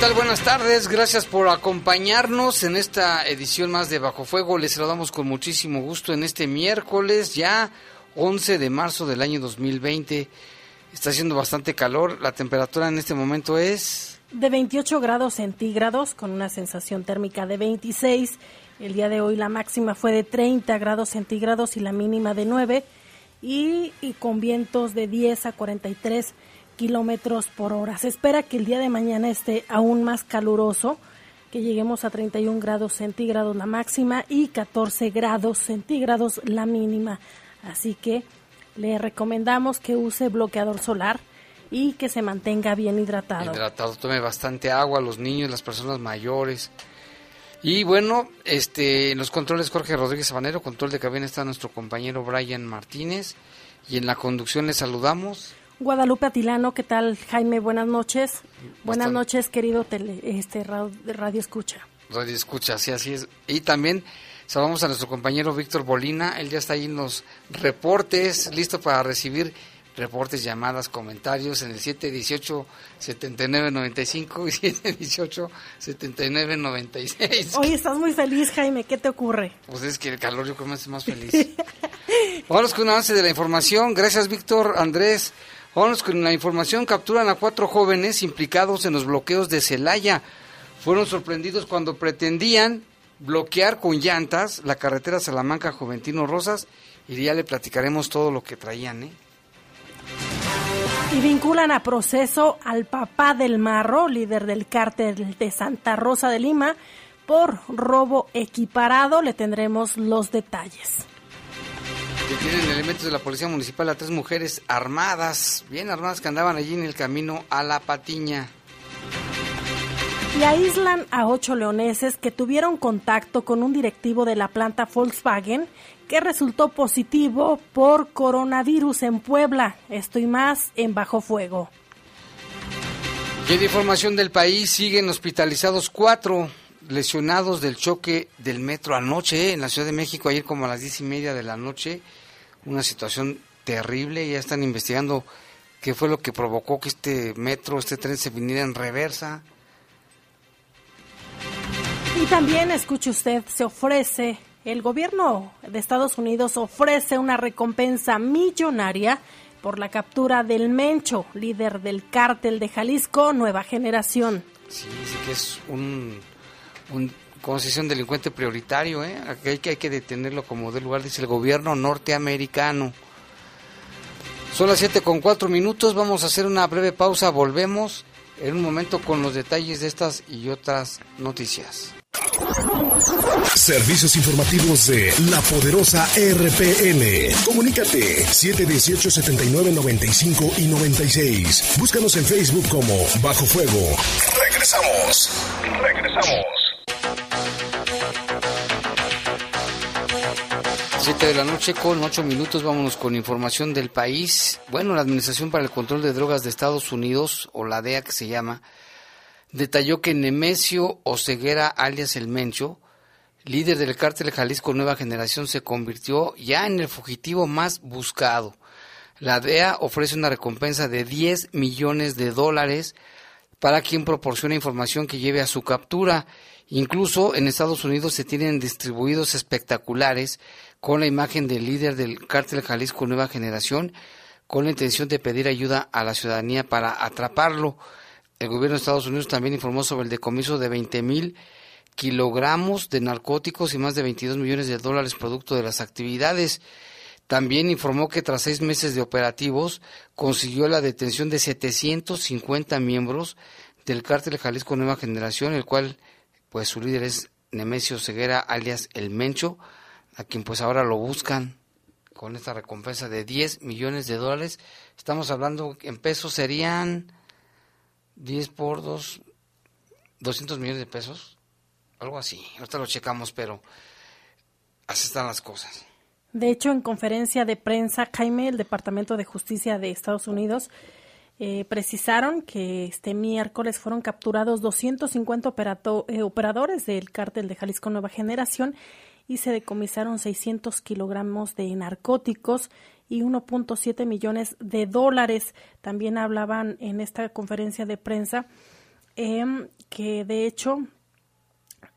Buenas tardes, gracias por acompañarnos en esta edición más de Bajo Fuego. Les saludamos con muchísimo gusto en este miércoles, ya 11 de marzo del año 2020. Está haciendo bastante calor, la temperatura en este momento es... De 28 grados centígrados con una sensación térmica de 26. El día de hoy la máxima fue de 30 grados centígrados y la mínima de 9. Y, y con vientos de 10 a 43 kilómetros por hora. Se espera que el día de mañana esté aún más caluroso, que lleguemos a 31 grados centígrados la máxima y 14 grados centígrados la mínima. Así que le recomendamos que use bloqueador solar y que se mantenga bien hidratado. Hidratado, tome bastante agua, los niños, las personas mayores. Y bueno, este, en los controles Jorge Rodríguez Sabanero, control de cabina está nuestro compañero Brian Martínez y en la conducción le saludamos Guadalupe Atilano, ¿qué tal Jaime? Buenas noches. Buenas noches, querido tele, este radio, escucha. Radio escucha, sí, así es. Y también saludamos a nuestro compañero Víctor Bolina, él ya está ahí en los reportes, listo para recibir reportes, llamadas, comentarios en el 718-7995 y 718-7996. Hoy estás muy feliz, Jaime, ¿qué te ocurre? Pues es que el calor yo creo me hace más feliz. Vamos con un avance de la información. Gracias, Víctor, Andrés. Vamos con la información. Capturan a cuatro jóvenes implicados en los bloqueos de Celaya. Fueron sorprendidos cuando pretendían bloquear con llantas la carretera Salamanca-Juventino Rosas. Y ya le platicaremos todo lo que traían. ¿eh? Y vinculan a proceso al papá del Marro, líder del cártel de Santa Rosa de Lima, por robo equiparado. Le tendremos los detalles. Detienen elementos de la Policía Municipal a tres mujeres armadas, bien armadas, que andaban allí en el camino a La Patiña. Y aíslan a ocho leoneses que tuvieron contacto con un directivo de la planta Volkswagen que resultó positivo por coronavirus en Puebla. Estoy más en bajo fuego. Y en información del país siguen hospitalizados cuatro lesionados del choque del metro anoche eh, en la Ciudad de México, ayer como a las diez y media de la noche una situación terrible. Ya están investigando qué fue lo que provocó que este metro, este tren se viniera en reversa. Y también, escuche usted, se ofrece, el gobierno de Estados Unidos ofrece una recompensa millonaria por la captura del Mencho, líder del cártel de Jalisco, Nueva Generación. Sí, sí que es un, un como delincuente prioritario, ¿eh? hay que, hay que detenerlo como del lugar, dice el gobierno norteamericano. Son las 7 con 4 minutos, vamos a hacer una breve pausa, volvemos en un momento con los detalles de estas y otras noticias. Servicios informativos de la poderosa RPN. Comunícate 718 79 95 y 96. Búscanos en Facebook como Bajo Fuego. Regresamos. Regresamos. 7 de la noche con 8 minutos vámonos con información del país. Bueno, la Administración para el Control de Drogas de Estados Unidos, o la DEA que se llama, detalló que Nemesio Oceguera, alias El Mencho, líder del cártel Jalisco Nueva Generación, se convirtió ya en el fugitivo más buscado. La DEA ofrece una recompensa de 10 millones de dólares para quien proporcione información que lleve a su captura. Incluso en Estados Unidos se tienen distribuidos espectaculares con la imagen del líder del cártel Jalisco Nueva Generación con la intención de pedir ayuda a la ciudadanía para atraparlo. El gobierno de Estados Unidos también informó sobre el decomiso de 20 mil kilogramos de narcóticos y más de 22 millones de dólares producto de las actividades. También informó que tras seis meses de operativos consiguió la detención de 750 miembros del cártel Jalisco Nueva Generación, el cual pues su líder es Nemesio Ceguera alias El Mencho, a quien pues ahora lo buscan con esta recompensa de 10 millones de dólares. Estamos hablando en pesos serían 10 por 2, 200 millones de pesos, algo así. Ahorita lo checamos, pero así están las cosas. De hecho, en conferencia de prensa, Jaime, el Departamento de Justicia de Estados Unidos, eh, precisaron que este miércoles fueron capturados 250 eh, operadores del cártel de Jalisco Nueva Generación y se decomisaron 600 kilogramos de narcóticos y 1.7 millones de dólares. También hablaban en esta conferencia de prensa em, que de hecho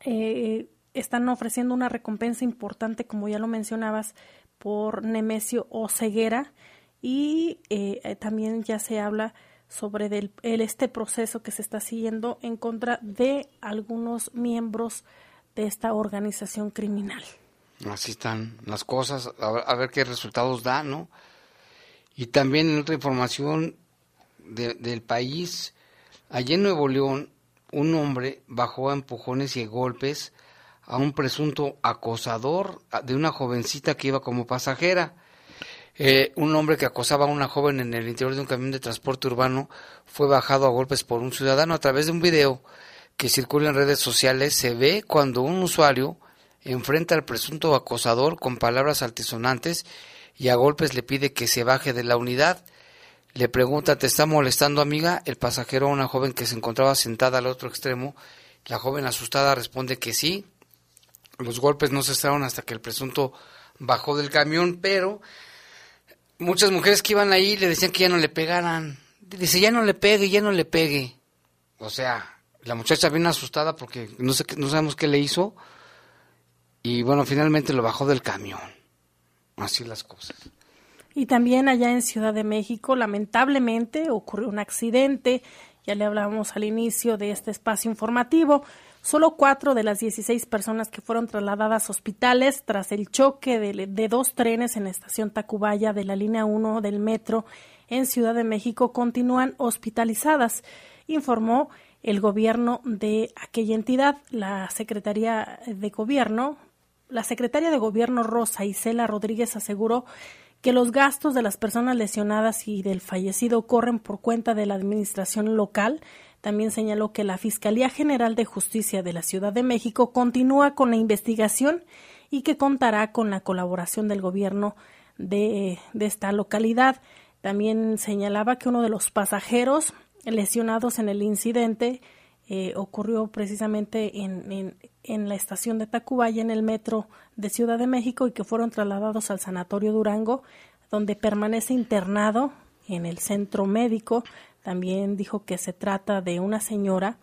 eh, están ofreciendo una recompensa importante, como ya lo mencionabas, por Nemesio Oceguera y eh, también ya se habla sobre el, este proceso que se está siguiendo en contra de algunos miembros de esta organización criminal. Así están las cosas, a ver, qué resultados da, ¿no? Y también en otra información del país, allí en Nuevo León, un hombre bajó a empujones y golpes a un presunto acosador de una jovencita que iba como pasajera. Eh, un hombre que acosaba a una joven en el interior de un camión de transporte urbano fue bajado a golpes por un ciudadano a través de un video que circula en redes sociales. Se ve cuando un usuario enfrenta al presunto acosador con palabras altisonantes y a golpes le pide que se baje de la unidad. Le pregunta, ¿te está molestando amiga? El pasajero a una joven que se encontraba sentada al otro extremo. La joven asustada responde que sí, los golpes no cesaron hasta que el presunto bajó del camión, pero muchas mujeres que iban ahí le decían que ya no le pegaran. Dice, ya no le pegue, ya no le pegue. O sea, la muchacha viene asustada porque no, sé, no sabemos qué le hizo. Y bueno, finalmente lo bajó del camión. Así las cosas. Y también allá en Ciudad de México, lamentablemente, ocurrió un accidente. Ya le hablábamos al inicio de este espacio informativo. Solo cuatro de las 16 personas que fueron trasladadas a hospitales tras el choque de, dos trenes en la estación Tacubaya de la línea 1 del metro en Ciudad de México continúan hospitalizadas, informó el gobierno de aquella entidad. La Secretaría de Gobierno, la secretaria de Gobierno Rosa Isela Rodríguez aseguró que los gastos de las personas lesionadas y del fallecido corren por cuenta de la administración local también señaló que la Fiscalía General de Justicia de la Ciudad de México continúa con la investigación y que contará con la colaboración del gobierno de, esta localidad. También señalaba que uno de los pasajeros lesionados en el incidente eh, ocurrió precisamente en, en, la estación de Tacubaya, en el metro de Ciudad de México, y que fueron trasladados al Sanatorio Durango, donde permanece internado en el centro médico. También dijo que se trata de una señora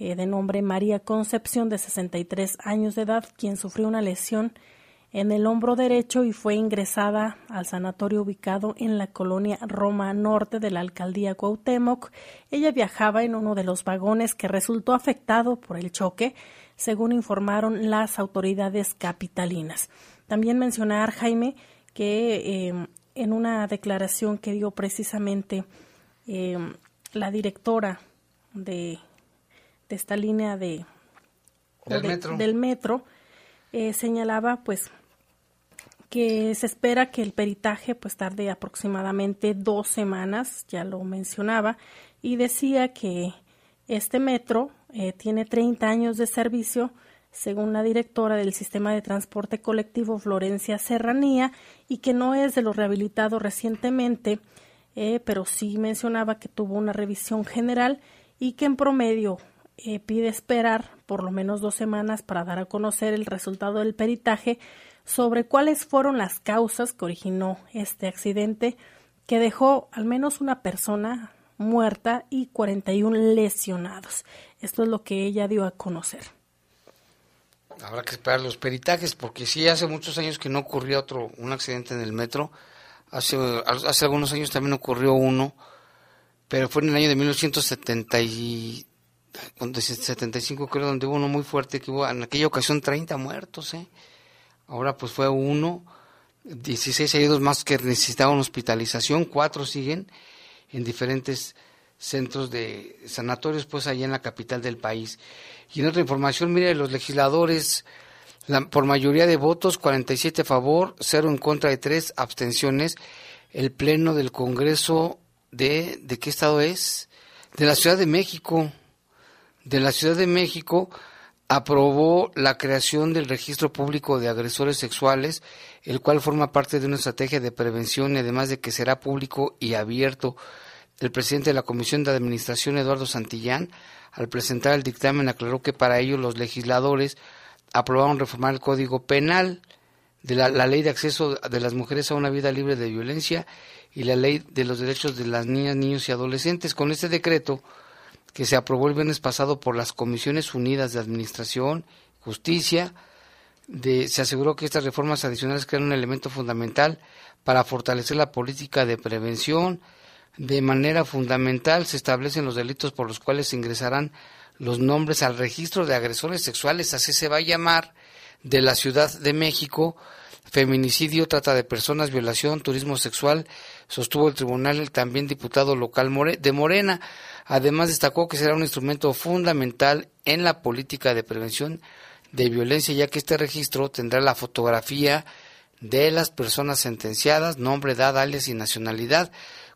eh, de nombre María Concepción, de 63 años de edad, quien sufrió una lesión en el hombro derecho y fue ingresada al sanatorio ubicado en la colonia Roma Norte de la alcaldía Cuauhtémoc. Ella viajaba en uno de los vagones que resultó afectado por el choque, según informaron las autoridades capitalinas. También mencionar, Jaime, que eh, en una declaración que dio precisamente eh, la directora de, de, esta línea de, del metro, eh, señalaba pues que se espera que el peritaje pues tarde aproximadamente dos semanas, ya lo mencionaba, y decía que este metro eh, tiene 30 años de servicio, según la directora del sistema de transporte colectivo Florencia Serranía, y que no es de lo rehabilitado recientemente eh, pero sí mencionaba que tuvo una revisión general y que en promedio eh, pide esperar por lo menos dos semanas para dar a conocer el resultado del peritaje sobre cuáles fueron las causas que originó este accidente que dejó al menos una persona muerta y 41 lesionados. Esto es lo que ella dio a conocer. Habrá que esperar los peritajes, porque sí, hace muchos años que no ocurría otro, un accidente en el metro. Hace, hace algunos años también ocurrió uno, pero fue en el año de 1975, creo, donde hubo uno muy fuerte, que hubo en aquella ocasión 30 muertos, ¿eh? Ahora pues fue uno, 16 heridos más que necesitaban hospitalización, cuatro siguen en diferentes centros de sanatorios, pues allá en la capital del país. Y en otra información, mire, los legisladores, por mayoría de votos, 47 a favor, 0 en contra de 3 abstenciones, el Pleno del Congreso de, ¿de qué estado es? De la Ciudad de México. De la Ciudad de México aprobó la creación del registro público de agresores sexuales, el cual forma parte de una estrategia de prevención y además de que será público y abierto. El presidente de la Comisión de Administración, Eduardo Santillán, al presentar el dictamen aclaró que para ello los legisladores aprobaron reformar el Código Penal de la, la, ley de acceso de las mujeres a una vida libre de violencia y la ley de los derechos de las niñas, niños y adolescentes. Con este decreto, que se aprobó el viernes pasado por las Comisiones Unidas de Administración, Justicia, de, se aseguró que estas reformas adicionales crean un elemento fundamental para fortalecer la política de prevención. De manera fundamental se establecen los delitos por los cuales se ingresarán los nombres al registro de agresores sexuales, así se va a llamar, de la Ciudad de México, feminicidio, trata de personas, violación, turismo sexual, sostuvo el tribunal el también diputado local de Morena. Además destacó que será un instrumento fundamental en la política de prevención de violencia, ya que este registro tendrá la fotografía de las personas sentenciadas, nombre, edad, alias y nacionalidad.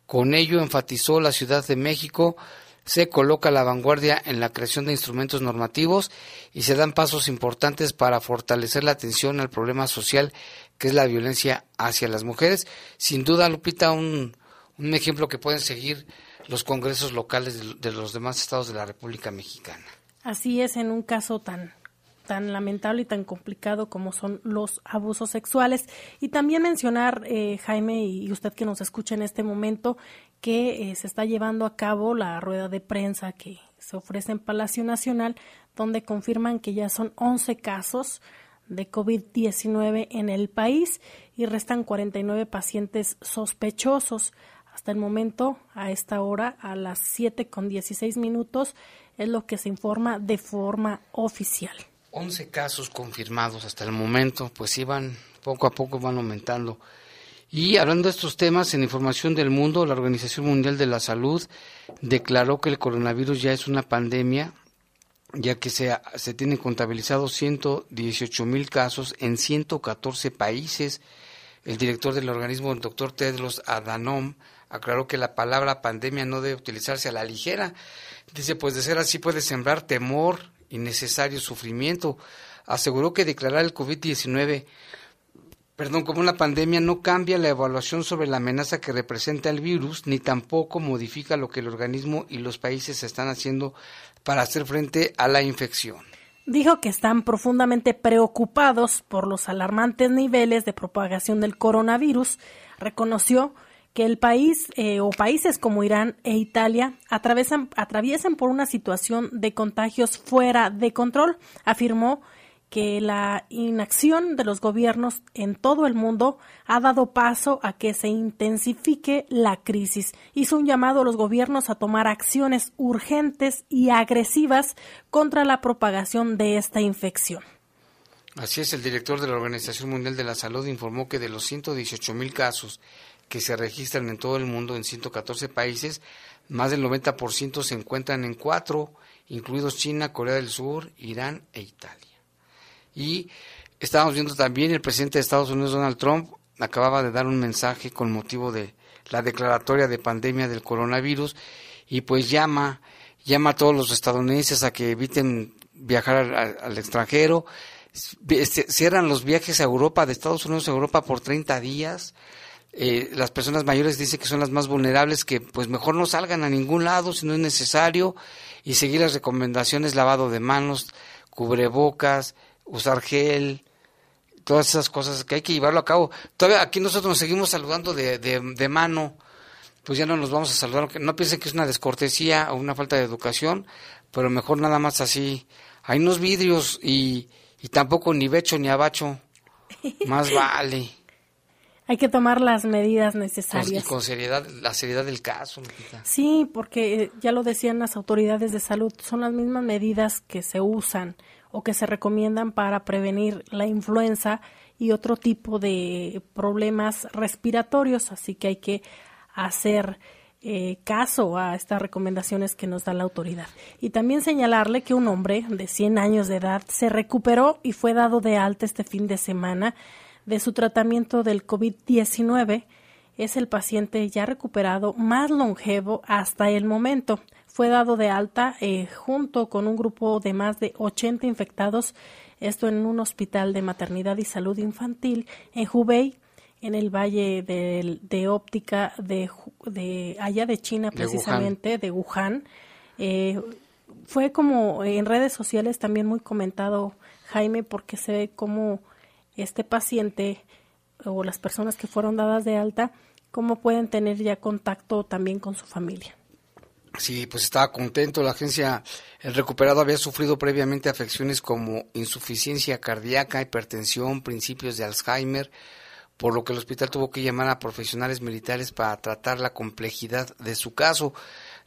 Con ello enfatizó la Ciudad de México se coloca a la vanguardia en la creación de instrumentos normativos y se dan pasos importantes para fortalecer la atención al problema social que es la violencia hacia las mujeres. Sin duda, Lupita, un, un ejemplo que pueden seguir los congresos locales de, los demás estados de la República Mexicana. Así es, en un caso tan tan lamentable y tan complicado como son los abusos sexuales. Y también mencionar, eh, Jaime, y usted que nos escucha en este momento, que eh, se está llevando a cabo la rueda de prensa que se ofrece en Palacio Nacional, donde confirman que ya son 11 casos de COVID-19 en el país y restan 49 pacientes sospechosos. Hasta el momento, a esta hora, a las 7 con 16 minutos, es lo que se informa de forma oficial. 11 casos confirmados hasta el momento, pues iban, poco a poco van aumentando. Y hablando de estos temas, en Información del Mundo, la Organización Mundial de la Salud declaró que el coronavirus ya es una pandemia ya que se, se tienen contabilizados 118 mil casos en 114 países. El director del organismo, el doctor Tedros Adhanom, aclaró que la palabra pandemia no debe utilizarse a la ligera. Dice, pues de ser así puede sembrar temor, innecesario sufrimiento. Aseguró que declarar el COVID-19 perdón, como una pandemia no cambia la evaluación sobre la amenaza que representa el virus, ni tampoco modifica lo que el organismo y los países están haciendo para hacer frente a la infección. Dijo que están profundamente preocupados por los alarmantes niveles de propagación del coronavirus. Reconoció que el país eh, o países como Irán e Italia atraviesan, atraviesan por una situación de contagios fuera de control. Afirmó que la inacción de los gobiernos en todo el mundo ha dado paso a que se intensifique la crisis. Hizo un llamado a los gobiernos a tomar acciones urgentes y agresivas contra la propagación de esta infección. Así es, el director de la Organización Mundial de la Salud informó que de los 118 mil casos que se registran en todo el mundo en 114 países, más del 90% se encuentran en cuatro, incluidos China, Corea del Sur, Irán e Italia. Y estábamos viendo también el presidente de Estados Unidos, Donald Trump, acababa de dar un mensaje con motivo de la declaratoria de pandemia del coronavirus y pues llama, llama a todos los estadounidenses a que eviten viajar al, al extranjero, este, cierran los viajes a Europa, de Estados Unidos a Europa por 30 días, eh, las personas mayores dicen que son las más vulnerables, que pues mejor no salgan a ningún lado si no es necesario. Y seguir las recomendaciones, lavado de manos, cubrebocas, usar gel, todas esas cosas que hay que llevarlo a cabo. Todavía aquí nosotros nos seguimos saludando de, de, de mano, pues ya no nos vamos a saludar, no piensen que es una descortesía o una falta de educación, pero mejor nada más así. Hay unos vidrios y, y tampoco ni becho ni abacho, más vale. Hay que tomar las medidas Con, y necesarias. con seriedad, la seriedad del caso, Lupita. Sí, porque eh, ya lo decían las autoridades de salud, son las mismas medidas que se usan o que se recomiendan para prevenir la influenza y otro tipo de problemas respiratorios, así que hay que hacer eh, caso a estas recomendaciones que nos da la autoridad. Y también señalarle que un hombre de 100 años de edad se recuperó y fue dado de alta este fin de semana de su tratamiento del COVID-19 es el paciente ya recuperado más longevo hasta el momento. Fue dado de alta eh, junto con un grupo de más de 80 infectados, esto en un hospital de maternidad y salud infantil en Hubei, en el valle de, de óptica de, de allá de China De Wuhan. precisamente, de Wuhan. Eh, fue como en redes sociales también muy comentado, Jaime, porque se ve como este paciente o las personas que fueron dadas de alta, cómo pueden tener ya contacto también con su familia. Sí, pues estaba contento. La agencia, el recuperado había sufrido previamente afecciones como insuficiencia cardíaca, hipertensión, principios de Alzheimer, por lo que el hospital tuvo que llamar a profesionales militares para tratar la complejidad de su caso.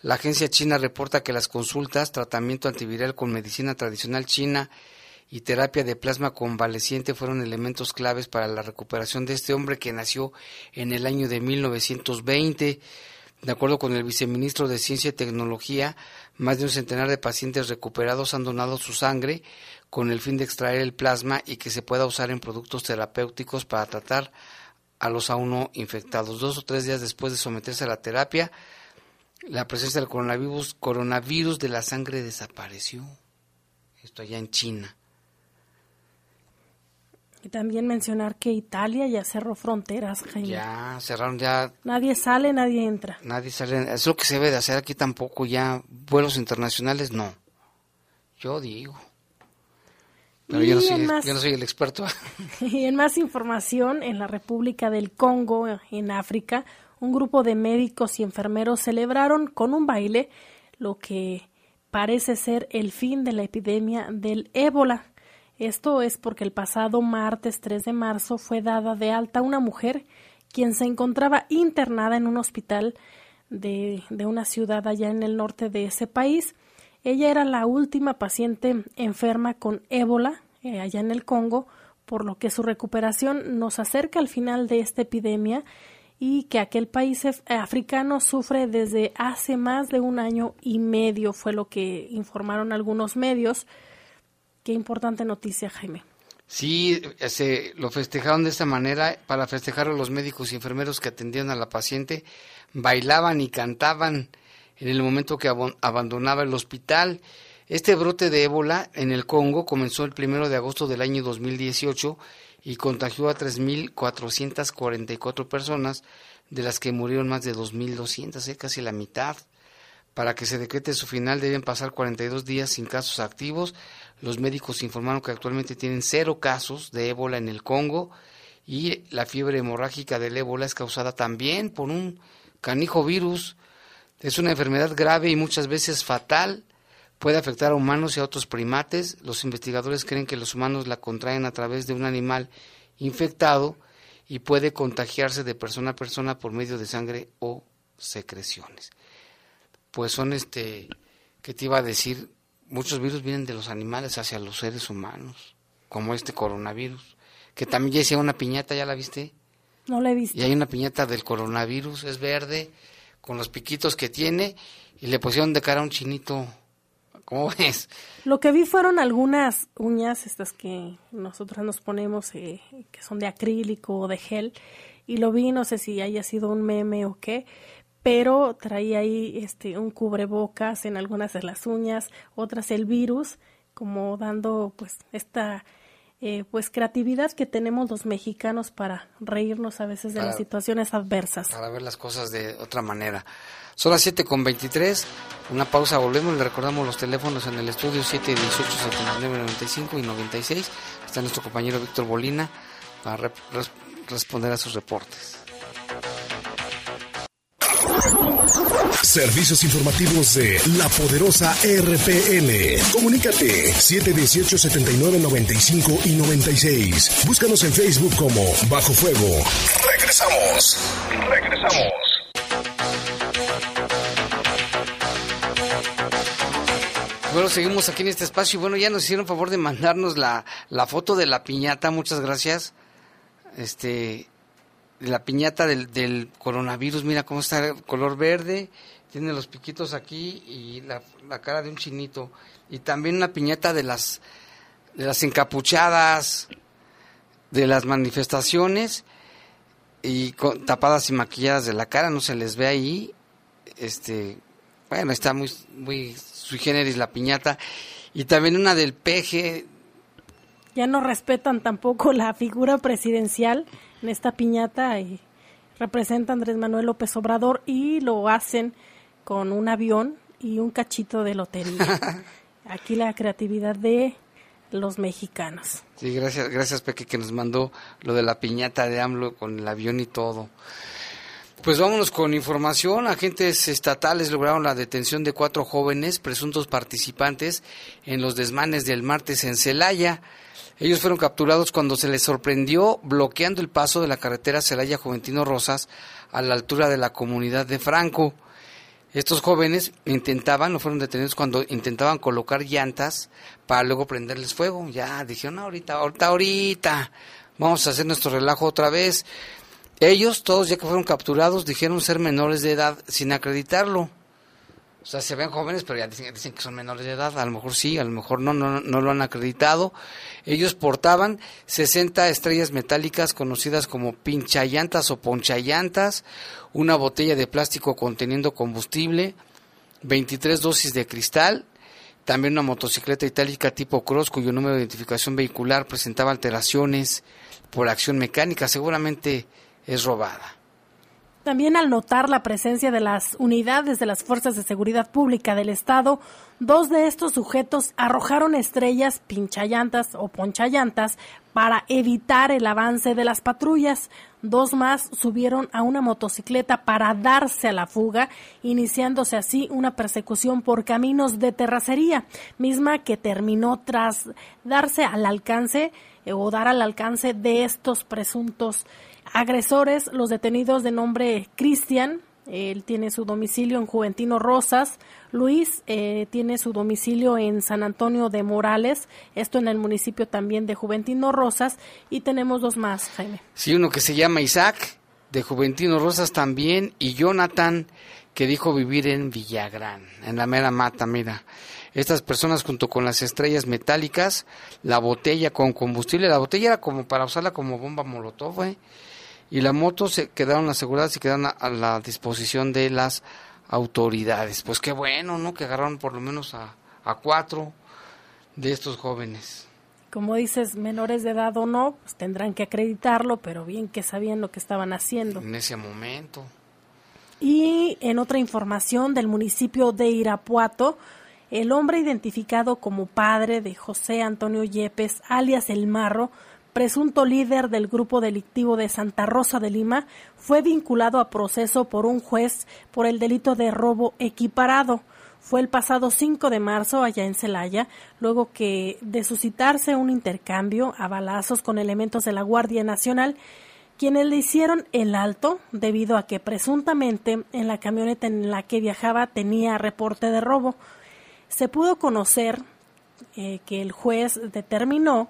La agencia china reporta que las consultas, tratamiento antiviral con medicina tradicional china y terapia de plasma convaleciente fueron elementos claves para la recuperación de este hombre que nació en el año de 1920. De acuerdo con el viceministro de Ciencia y Tecnología, más de un centenar de pacientes recuperados han donado su sangre con el fin de extraer el plasma y que se pueda usar en productos terapéuticos para tratar a los aún no infectados. Dos o tres días después de someterse a la terapia, la presencia del coronavirus, coronavirus de la sangre desapareció. Esto allá en China. Y también mencionar que Italia ya cerró fronteras, Jaime. Ya cerraron ya Nadie sale, nadie entra. Nadie sale. Es lo que se debe de hacer aquí tampoco ya. Vuelos internacionales, no. Yo digo. Pero yo no, soy, más- yo no soy el experto. Y en más información, en la República del Congo, en África, un grupo de médicos y enfermeros celebraron con un baile lo que parece ser el fin de la epidemia del ébola. Esto es porque el pasado martes 3 de marzo fue dada de alta una mujer quien se encontraba internada en un hospital de, una ciudad allá en el norte de ese país. Ella era la última paciente enferma con ébola eh, allá en el Congo, por lo que su recuperación nos acerca al final de esta epidemia y que aquel país af- africano sufre desde hace más de un año y medio, fue lo que informaron algunos medios. Qué importante noticia, Jaime. Sí, se lo festejaron de esta manera para festejar a los médicos y enfermeros que atendían a la paciente. Bailaban y cantaban en el momento que abandonaba el hospital. Este brote de ébola en el Congo comenzó el primero de agosto del año 2018 y contagió a 3.444 personas, de las que murieron más de 2.200, eh, casi la mitad. Para que se decrete su final deben pasar 42 días sin casos activos. Los médicos informaron que actualmente tienen cero casos de ébola en el Congo y la fiebre hemorrágica del ébola es causada también por un canijo virus. Es una enfermedad grave y muchas veces fatal. Puede afectar a humanos y a otros primates. Los investigadores creen que los humanos la contraen a través de un animal infectado y puede contagiarse de persona a persona por medio de sangre o secreciones pues son este, que te iba a decir? Muchos virus vienen de los animales hacia los seres humanos, como este coronavirus, que también ya hicieron una piñata, ¿ya la viste? No la he visto. Y hay una piñata del coronavirus, es verde, con los piquitos que tiene, y le pusieron de cara a un chinito. ¿Cómo ves? Lo que vi fueron algunas uñas, estas que nosotros nos ponemos, eh, que son de acrílico o de gel, y lo vi, no sé si haya sido un meme o qué, pero traía ahí este un cubrebocas en algunas de las uñas, otras el virus, como dando pues esta eh, pues creatividad que tenemos los mexicanos para reírnos a veces de las situaciones adversas. Para ver las cosas de otra manera. Son las 7 con 23, una pausa, volvemos, le recordamos los teléfonos en el estudio 718 79 95 y 96. Está nuestro compañero Víctor Bolina para responder a sus reportes. Servicios informativos de la poderosa RPN. Comunícate 718 79 95 y 96. Búscanos en Facebook como Bajo Fuego. Regresamos. Regresamos. Bueno, seguimos aquí en este espacio y bueno, ya nos hicieron favor de mandarnos la, la foto de la piñata, muchas gracias. Este, la piñata del, del coronavirus, mira cómo está color verde, tiene los piquitos aquí y la, la, cara de un chinito. Y también una piñata de las, de las encapuchadas, de las manifestaciones, y con, tapadas y maquilladas de la cara, no se les ve ahí. Este, bueno, está muy, muy sui generis la piñata. Y también una del peje. Ya no respetan tampoco la figura presidencial en esta piñata y representa Andrés Manuel López Obrador y lo hacen con un avión y un cachito de lotería. Aquí la creatividad de los mexicanos. Sí, gracias, gracias Peque que nos mandó lo de la piñata de AMLO con el avión y todo. Pues vámonos con información. Agentes estatales lograron la detención de cuatro jóvenes presuntos participantes en los desmanes del martes en Celaya. Ellos fueron capturados cuando se les sorprendió bloqueando el paso de la carretera Celaya Juventino Rosas a la altura de la comunidad de Franco. Estos jóvenes intentaban, no fueron detenidos cuando intentaban colocar llantas para luego prenderles fuego. Ya dijeron, ahorita, ahorita, ahorita, vamos a hacer nuestro relajo otra vez. Ellos, todos ya que fueron capturados, dijeron ser menores de edad sin acreditarlo. O sea, se ven jóvenes, pero ya dicen, que son menores de edad. A lo mejor sí, a lo mejor no, no, no lo han acreditado. Ellos portaban 60 estrellas metálicas conocidas como pinchayantas o ponchallantas, una botella de plástico conteniendo combustible, 23 dosis de cristal, también una motocicleta itálica tipo Cross cuyo número de identificación vehicular presentaba alteraciones por acción mecánica. Seguramente es robada. También al notar la presencia de las unidades de las Fuerzas de Seguridad Pública del Estado, dos de estos sujetos arrojaron estrellas pinchallantas o ponchallantas para evitar el avance de las patrullas. Dos más subieron a una motocicleta para darse a la fuga, iniciándose así una persecución por caminos de terracería, misma que terminó tras darse al alcance eh, o dar al alcance de estos presuntos agresores, los detenidos de nombre Cristian, él tiene su domicilio en Juventino Rosas. Luis eh, tiene su domicilio en San Antonio de Morales, esto en el municipio también de Juventino Rosas. Y tenemos dos más, Jaime. Sí, uno que se llama Isaac, de Juventino Rosas también, y Jonathan, que dijo vivir en Villagrán, en la mera mata, mira. Estas personas junto con las estrellas metálicas, la botella con combustible, la botella era como para usarla como bomba molotov, ¿eh? Y la moto se quedaron aseguradas y quedaron a, la disposición de las autoridades. Pues qué bueno, ¿no? Que agarraron por lo menos a, a cuatro de estos jóvenes. Como dices, menores de edad o no, pues tendrán que acreditarlo, pero bien que sabían lo que estaban haciendo. En ese momento. Y en otra información del municipio de Irapuato, el hombre identificado como padre de José Antonio Yepes, alias El Marro, presunto líder del grupo delictivo de Santa Rosa de Lima, fue vinculado a proceso por un juez por el delito de robo equiparado. Fue el pasado 5 de marzo allá en Celaya, luego que de suscitarse un intercambio a balazos con elementos de la Guardia Nacional, quienes le hicieron el alto debido a que presuntamente en la camioneta en la que viajaba tenía reporte de robo. Se pudo conocer eh, que el juez determinó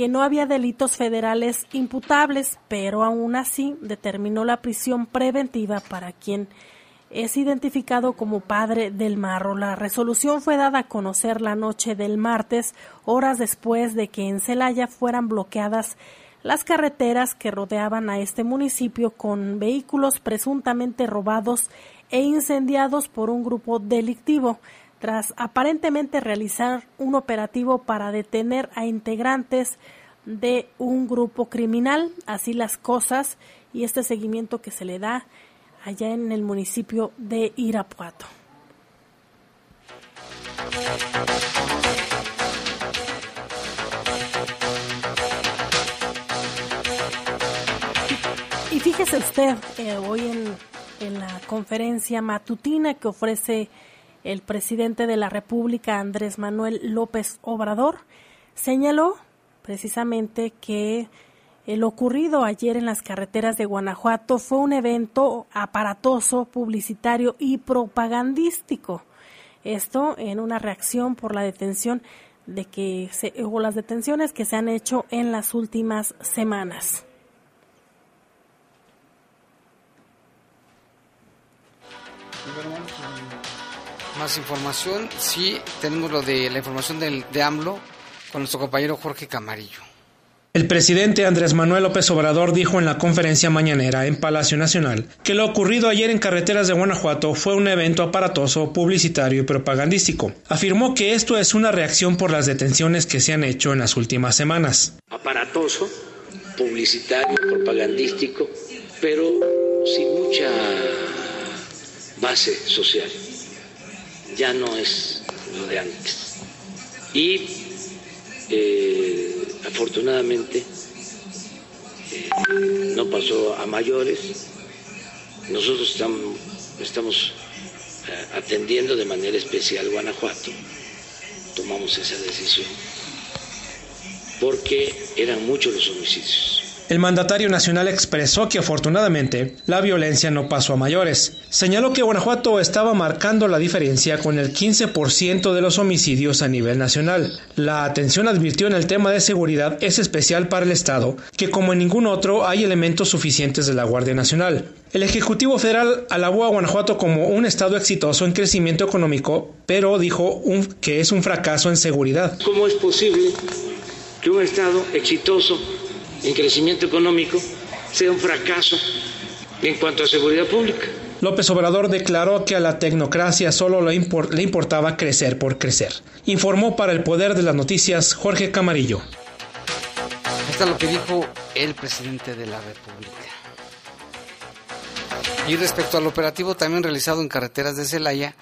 que no había delitos federales imputables, pero aún así determinó la prisión preventiva para quien es identificado como padre del marro. La resolución fue dada a conocer la noche del martes, horas después de que en Celaya fueran bloqueadas las carreteras que rodeaban a este municipio con vehículos presuntamente robados e incendiados por un grupo delictivo tras aparentemente realizar un operativo para detener a integrantes de un grupo criminal, así las cosas y este seguimiento que se le da allá en el municipio de Irapuato. Y fíjese usted, eh, hoy en, en la conferencia matutina que ofrece el presidente de la República, Andrés Manuel López Obrador, señaló precisamente que lo ocurrido ayer en las carreteras de Guanajuato fue un evento aparatoso, publicitario y propagandístico. Esto en una reacción por la detención de que se, o las detenciones que se han hecho en las últimas semanas. Más información, sí, tenemos lo de la información del, de AMLO con nuestro compañero Jorge Camarillo. El presidente Andrés Manuel López Obrador dijo en la conferencia mañanera en Palacio Nacional que lo ocurrido ayer en carreteras de Guanajuato fue un evento aparatoso, publicitario y propagandístico. Afirmó que esto es una reacción por las detenciones que se han hecho en las últimas semanas. Aparatoso, publicitario, propagandístico, pero sin mucha base social. Ya no es lo de antes. Y eh, afortunadamente eh, no pasó a mayores. Nosotros estamos, eh, atendiendo de manera especial Guanajuato. Tomamos esa decisión porque eran muchos los homicidios. El mandatario nacional expresó que afortunadamente la violencia no pasó a mayores. Señaló que Guanajuato estaba marcando la diferencia con el 15% de los homicidios a nivel nacional. La atención advirtió en el tema de seguridad es especial para el Estado, que como en ningún otro hay elementos suficientes de la Guardia Nacional. El Ejecutivo Federal alabó a Guanajuato como un Estado exitoso en crecimiento económico, pero dijo que es un fracaso en seguridad. ¿Cómo es posible que un Estado exitoso en crecimiento económico sea un fracaso en cuanto a seguridad pública. López Obrador declaró que a la tecnocracia solo le, le, importaba crecer por crecer. Informó para el Poder de las Noticias Jorge Camarillo. Esto es lo que dijo el presidente de la República. Y respecto al operativo también realizado en carreteras de Celaya,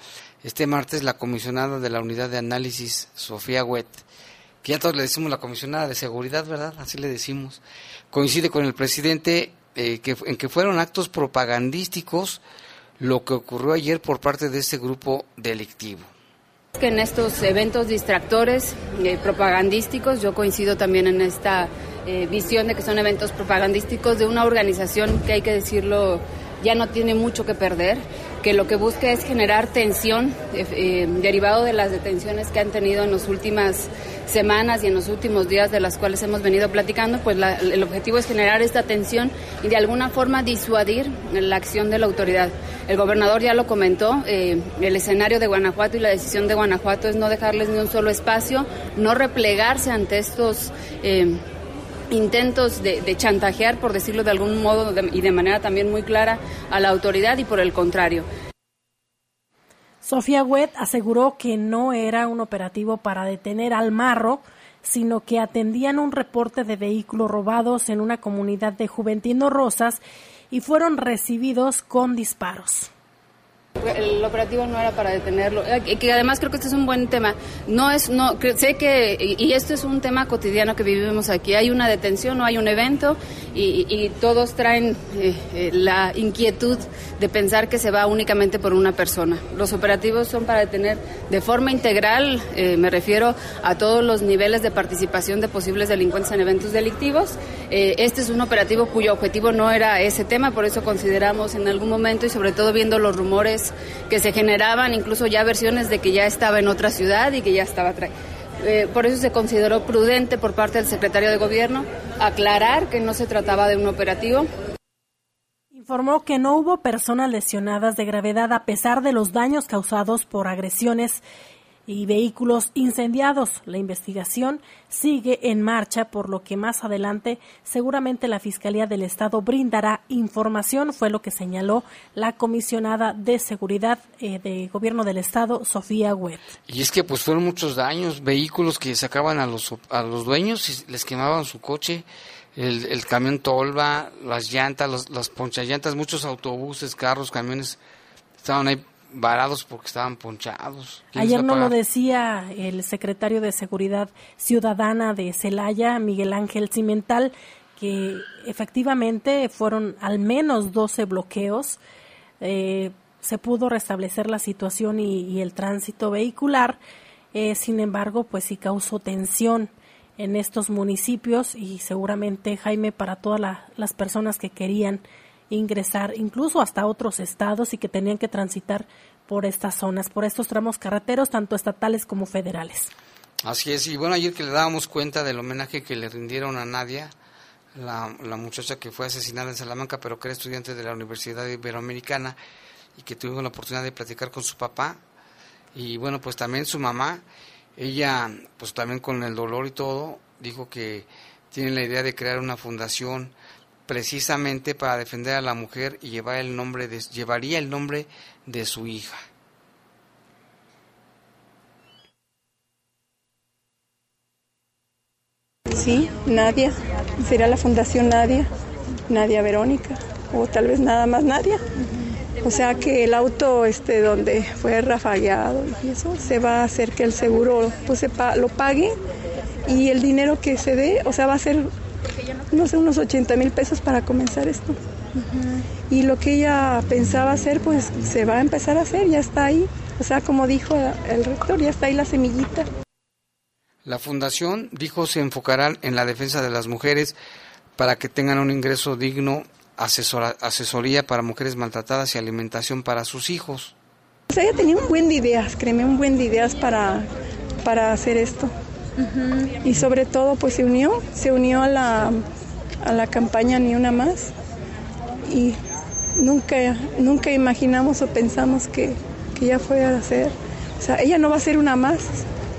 este martes la comisionada de la Unidad de Análisis, Sofía Huet, que ya todos le decimos la comisionada de seguridad, ¿verdad? Así le decimos. Coincide con el presidente eh, que, en que fueron actos propagandísticos lo que ocurrió ayer por parte de este grupo delictivo. Que en estos eventos distractores eh, propagandísticos, yo coincido también en esta eh, visión de que son eventos propagandísticos de una organización que hay que decirlo ya no tiene mucho que perder, que lo que busca es generar tensión eh, eh, derivado de las detenciones que han tenido en las últimas semanas y en los últimos días de las cuales hemos venido platicando, pues la, el objetivo es generar esta tensión y de alguna forma disuadir la acción de la autoridad. El gobernador ya lo comentó, eh, el escenario de Guanajuato y la decisión de Guanajuato es no dejarles ni un solo espacio, no replegarse ante estos... Intentos de, chantajear, por decirlo de algún modo y de manera también muy clara, a la autoridad y por el contrario. Sofía Wet aseguró que no era un operativo para detener al marro, sino que atendían un reporte de vehículos robados en una comunidad de Juventino Rosas y fueron recibidos con disparos el operativo no era para detenerlo, eh, además creo que este es un buen tema. No es, no, sé que, y esto es un tema cotidiano que vivimos aquí, hay una detención o hay un evento y, y todos traen eh, eh, la inquietud de pensar que se va únicamente por una persona. Los operativos son para detener de forma integral, eh, me refiero a todos los niveles de participación de posibles delincuentes en eventos delictivos. Este es un operativo cuyo objetivo no era ese tema, por eso consideramos en algún momento y sobre todo viendo los rumores que se generaban, incluso ya versiones de que ya estaba en otra ciudad y que ya estaba eh, por eso se consideró prudente por parte del secretario de Gobierno aclarar que no se trataba de un operativo. Informó que no hubo personas lesionadas de gravedad a pesar de los daños causados por agresiones y vehículos incendiados. La investigación sigue en marcha, por lo que más adelante seguramente la Fiscalía del Estado brindará información, fue lo que señaló la comisionada de Seguridad eh, de Gobierno del Estado, Sofía Webb. Y es que pues fueron muchos daños, vehículos que sacaban a los, a los dueños y les quemaban su coche. El, el camión tolva, las llantas, los, las ponchallantas, muchos autobuses, carros, camiones estaban ahí varados porque estaban ponchados. Ayer no lo decía el secretario de Seguridad Ciudadana de Celaya, Miguel Ángel Cimental, que efectivamente fueron al menos 12 bloqueos. Eh, se pudo restablecer la situación y, el tránsito vehicular. Eh, sin embargo, pues sí causó tensión en estos municipios y seguramente, Jaime, para todas las personas que querían ingresar incluso hasta otros estados y que tenían que transitar por estas zonas, por estos tramos carreteros, tanto estatales como federales. Así es, y bueno, ayer que le dábamos cuenta del homenaje que le rindieron a Nadia, la, la muchacha que fue asesinada en Salamanca, pero que era estudiante de la Universidad Iberoamericana y que tuvimos la oportunidad de platicar con su papá, y bueno, pues también su mamá, ella, pues también con el dolor y todo, dijo que tiene la idea de crear una fundación precisamente para defender a la mujer y llevar el nombre llevaría el nombre de su hija. Sí, Nadia, será la Fundación Nadia, Nadia Verónica, o tal vez nada más Nadia. O sea que el auto este donde fue rafagado y eso se va a hacer que el seguro pues lo pague y el dinero que se dé, o sea, va a ser no sé, unos 80 mil pesos para comenzar esto. Y lo que ella pensaba hacer, pues se va a empezar a hacer, ya está ahí. O sea, como dijo el rector, ya está ahí la semillita. La fundación, dijo, se enfocará en la defensa de las mujeres para que tengan un ingreso digno, asesoría para mujeres maltratadas y alimentación para sus hijos. O sea, ella tenía un buen de ideas, créeme, un buen de ideas para, para hacer esto. Y sobre todo, pues se unió, se unió a la, a la campaña Ni Una Más. Y nunca, nunca imaginamos o pensamos que, que ella fuera a ser. O sea, ella no va a ser una más,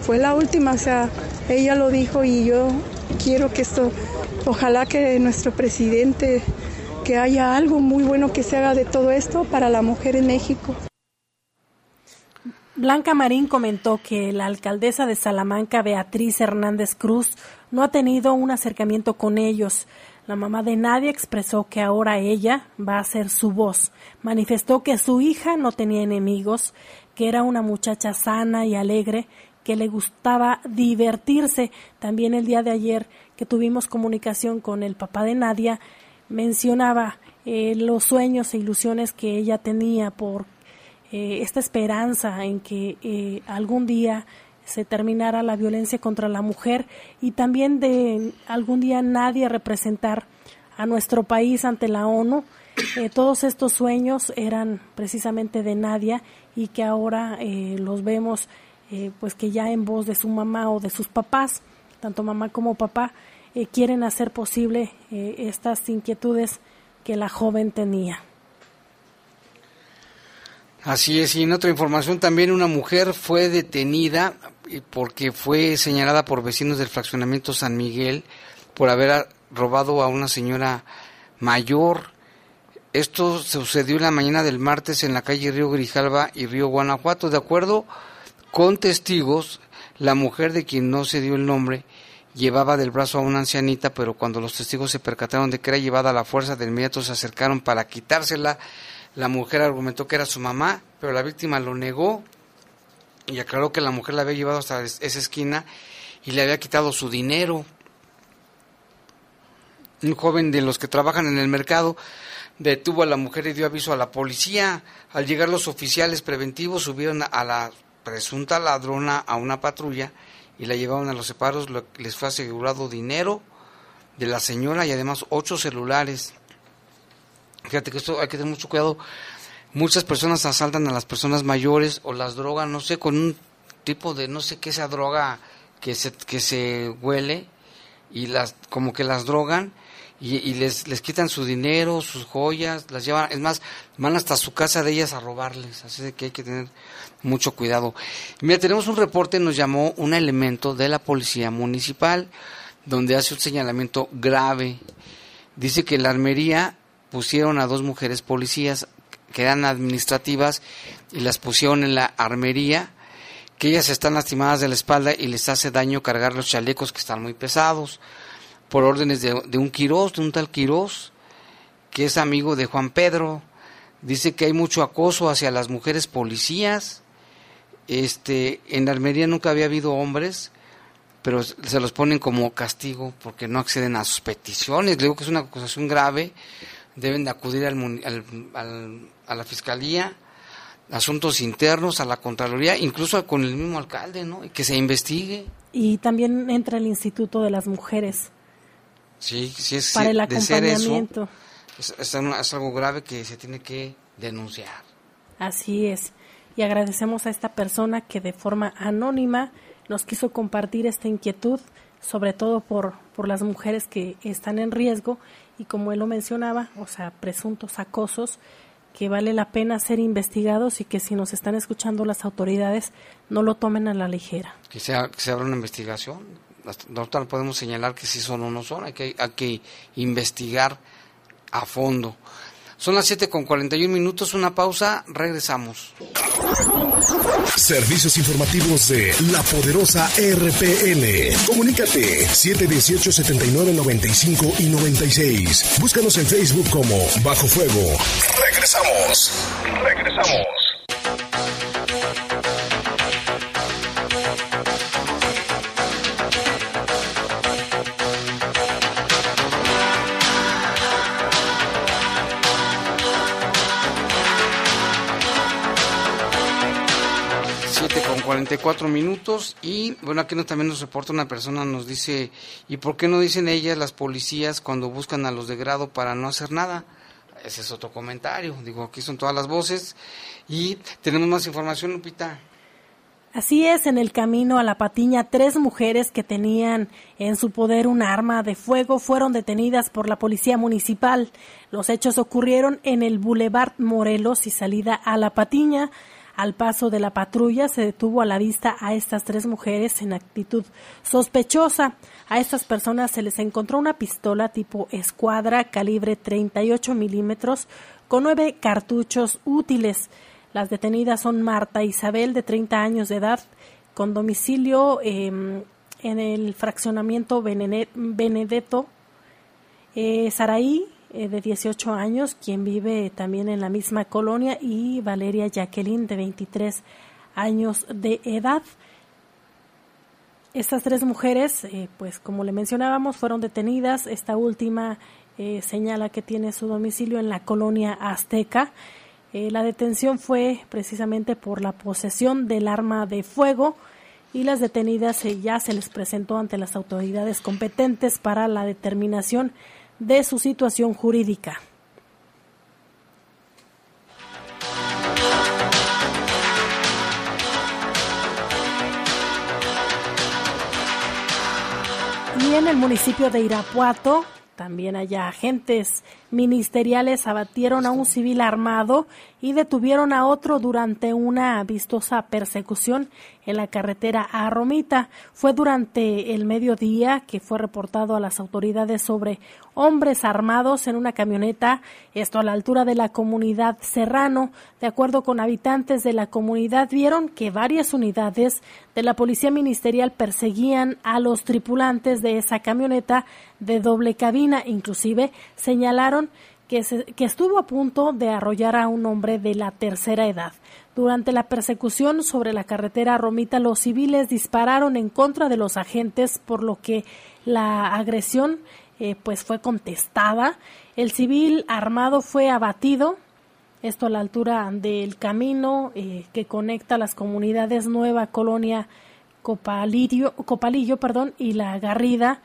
fue la última, o sea, ella lo dijo y yo quiero que esto, ojalá que nuestro presidente, que haya algo muy bueno que se haga de todo esto para la mujer en México. Blanca Marín comentó que la alcaldesa de Salamanca, Beatriz Hernández Cruz, no ha tenido un acercamiento con ellos. La mamá de nadie expresó que ahora ella va a ser su voz. Manifestó que su hija no tenía enemigos, que era una muchacha sana y alegre, que le gustaba divertirse. También el día de ayer que tuvimos comunicación con el papá de Nadia, mencionaba eh, los sueños e ilusiones que ella tenía por eh, esta esperanza en que eh, algún día se terminara la violencia contra la mujer y también de algún día nadie representar a nuestro país ante la ONU. Eh, todos estos sueños eran precisamente de Nadia y que ahora los vemos pues que ya en voz de su mamá o de sus papás, tanto mamá como papá, quieren hacer posible estas inquietudes que la joven tenía. Así es, y en otra información también una mujer fue detenida porque fue señalada por vecinos del fraccionamiento San Miguel por haber robado a una señora mayor. Esto sucedió la mañana del martes en la calle Río Grijalva y Río Guanajuato. De acuerdo con testigos, la mujer de quien no se dio el nombre llevaba del brazo a una ancianita, pero cuando los testigos se percataron de que era llevada a la fuerza, de inmediato se acercaron para quitársela la mujer argumentó que era su mamá, pero la víctima lo negó y aclaró que la mujer la había llevado hasta esa esquina y le había quitado su dinero. Un joven de los que trabajan en el mercado detuvo a la mujer y dio aviso a la policía. Al llegar los oficiales preventivos subieron a la presunta ladrona a una patrulla y la llevaron a los separos. Les fue asegurado dinero de la señora y además ocho celulares. Fíjate que esto hay que tener mucho cuidado. Muchas personas asaltan a las personas mayores o las drogan, no sé, con un tipo de, no sé qué esa droga que se, que se huele y las, como que las drogan y, les, les quitan su dinero, sus joyas, las llevan, es más, van hasta su casa de ellas a robarles, así que hay que tener mucho cuidado. Mira, tenemos un reporte, nos llamó un elemento de la policía municipal, donde hace un señalamiento grave. Dice que la armería pusieron a dos mujeres policías que eran administrativas y las pusieron en la armería, que ellas están lastimadas de la espalda y les hace daño cargar los chalecos que están muy pesados por órdenes de, un Quirós, de un tal Quirós, que es amigo de Juan Pedro. Dice que hay mucho acoso hacia las mujeres policías. Este, en la Almería nunca había habido hombres, pero se los ponen como castigo porque no acceden a sus peticiones. Le digo que es una acusación grave. Deben de acudir al, a la fiscalía, asuntos internos, a la Contraloría, incluso con el mismo alcalde, ¿no? Y que se investigue. Y también entra el Instituto de las Mujeres Sí, sí es para el acompañamiento. es, algo grave que se tiene que denunciar. Así es. Y agradecemos a esta persona que de forma anónima nos quiso compartir esta inquietud, sobre todo por, por las mujeres que están en riesgo y como él lo mencionaba, o sea, presuntos acosos que vale la pena ser investigados y que si nos están escuchando las autoridades no lo tomen a la ligera. Que, sea, que se abra una investigación no podemos señalar que si son o no son, hay que, hay que investigar a fondo. Son las 7 con 41 minutos, una pausa, regresamos. Servicios informativos de la poderosa RPN. Comunícate 718-7995 y 96. Búscanos en Facebook como Bajo Fuego. Regresamos. Regresamos. 44 minutos y bueno, aquí también nos reporta una persona, nos dice, ¿y por qué no dicen ellas las policías cuando buscan a los de grado para no hacer nada? Ese es otro comentario, digo, aquí son todas las voces y tenemos más información, Lupita. Así es, en el camino a la patiña, tres mujeres que tenían en su poder un arma de fuego fueron detenidas por la policía municipal. Los hechos ocurrieron en el Boulevard Morelos y salida a la patiña. Al paso de la patrulla se detuvo a la vista a estas tres mujeres en actitud sospechosa. A estas personas se les encontró una pistola tipo escuadra calibre 38 milímetros con nueve cartuchos útiles. Las detenidas son Marta Isabel, de 30 años de edad, con domicilio em, en el fraccionamiento Benedetto, eh, Saraí, eh, de 18 años, quien vive también en la misma colonia, y Valeria Jacqueline, de 23 años de edad. Estas tres mujeres, eh, pues como le mencionábamos, fueron detenidas. Esta última eh, señala que tiene su domicilio en la colonia azteca. la detención fue precisamente por la posesión del arma de fuego y las detenidas ya se les presentó ante las autoridades competentes para la determinación de su situación jurídica. Y en el municipio de Irapuato, también allá agentes ministeriales abatieron a un civil armado y detuvieron a otro durante una vistosa persecución en la carretera a Romita. Fue durante el mediodía que fue reportado a las autoridades sobre hombres armados en una camioneta, esto a la altura de la comunidad Serrano. De acuerdo con habitantes de la comunidad, vieron que varias unidades de la policía ministerial perseguían a los tripulantes de esa camioneta de doble cabina. Inclusive señalaron que, estuvo a punto de arrollar a un hombre de la tercera edad. Durante la persecución sobre la carretera Romita, los civiles dispararon en contra de los agentes, por lo que la agresión eh, pues fue contestada. El civil armado fue abatido, esto a la altura del camino eh, que conecta las comunidades Nueva Colonia Copalillo, Copalillo perdón, y La Garrida.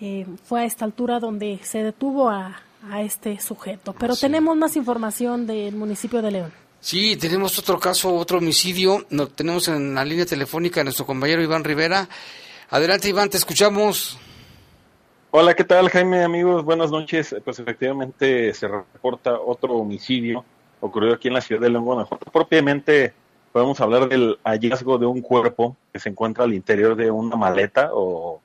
Eh, fue a esta altura donde se detuvo a, a este sujeto. Pero tenemos más información del municipio de León. Sí, tenemos otro caso, otro homicidio. Lo tenemos en la línea telefónica a nuestro compañero Iván Rivera. Adelante, Iván, te escuchamos. Hola, ¿qué tal Jaime, amigos? Buenas noches. Pues efectivamente se reporta otro homicidio ocurrido aquí en la ciudad de León, Guanajuato. Propiamente podemos hablar del hallazgo de un cuerpo que se encuentra al interior de una maleta o,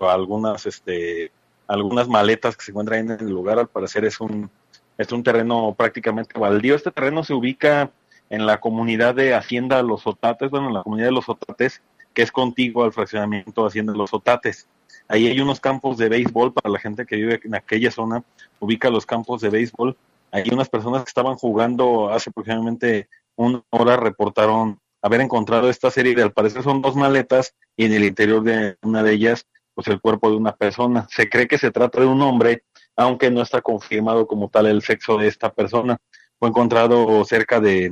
algunas, este, algunas maletas que se encuentran en el lugar. Al parecer es un, es un terreno prácticamente baldío. Este terreno se ubica en la comunidad de Hacienda Los Otates, bueno, en la comunidad de Los Otates, que es contigo al fraccionamiento de Hacienda Los Otates. Ahí hay unos campos de béisbol para la gente que vive en aquella zona, ubica los campos de béisbol. Hay unas personas que estaban jugando hace aproximadamente una hora, reportaron haber encontrado esta serie de, al parecer son dos maletas y en el interior de una de ellas, pues el cuerpo de una persona. Se cree que se trata de un hombre, aunque no está confirmado como tal el sexo de esta persona. Fue encontrado cerca de,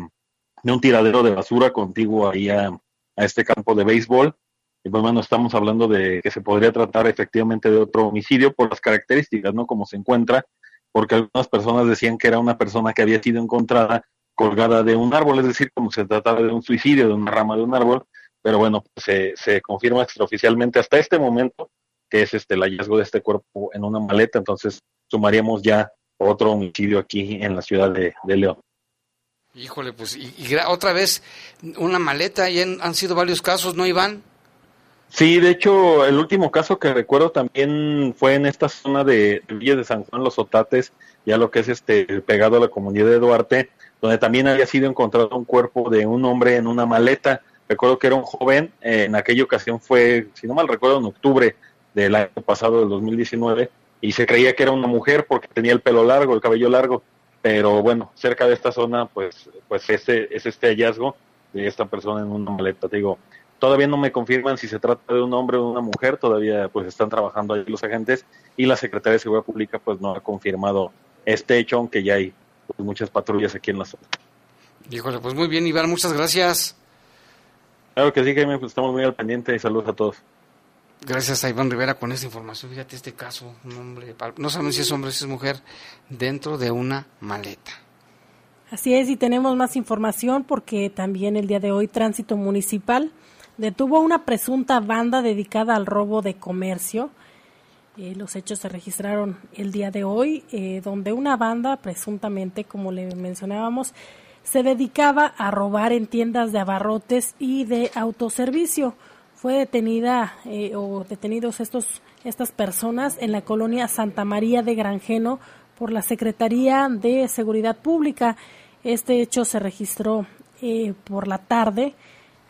de un tiradero de basura contiguo ahí a, este campo de béisbol. Y pues bueno, estamos hablando de que se podría tratar efectivamente de otro homicidio por las características, ¿no? Como se encuentra, porque algunas personas decían que era una persona que había sido encontrada colgada de un árbol, es decir, como se trataba de un suicidio, de una rama de un árbol, pero bueno, se, se confirma extraoficialmente hasta este momento que es este el hallazgo de este cuerpo en una maleta, entonces sumaríamos ya otro homicidio aquí en la ciudad de León. Híjole, pues, y, otra vez una maleta, y han sido varios casos, ¿no, Iván? Sí, de hecho, el último caso que recuerdo también fue en esta zona de, Villa de San Juan, Los Otates, ya lo que es este pegado a la comunidad de Duarte, donde también había sido encontrado un cuerpo de un hombre en una maleta. Recuerdo que era un joven, en aquella ocasión fue, si no mal recuerdo, en octubre del año pasado, del 2019, y se creía que era una mujer porque tenía el pelo largo, el cabello largo pero bueno, cerca de esta zona, pues, pues ese es este hallazgo de esta persona en una maleta. Digo, todavía no me confirman si se trata de un hombre o de una mujer, todavía pues están trabajando ahí los agentes y la Secretaría de Seguridad Pública pues no ha confirmado este hecho, aunque ya hay pues, muchas patrullas aquí en la zona. Híjole, pues muy bien, Iván, muchas gracias. Claro que sí, Jaime, pues estamos muy al pendiente y saludos a todos. Gracias a Iván Rivera con esta información. Fíjate este caso, un hombre, no sabemos si es hombre o si es mujer, dentro de una maleta. Así es, y tenemos más información porque también el día de hoy Tránsito Municipal detuvo una presunta banda dedicada al robo de comercio. Eh, los hechos se registraron el día de hoy, eh, donde una banda, presuntamente, como le mencionábamos, se dedicaba a robar en tiendas de abarrotes y de autoservicio fue detenida eh, o detenidos estos estas personas en la colonia Santa María de Granjeno por la Secretaría de Seguridad Pública. Este hecho se registró eh, por la tarde.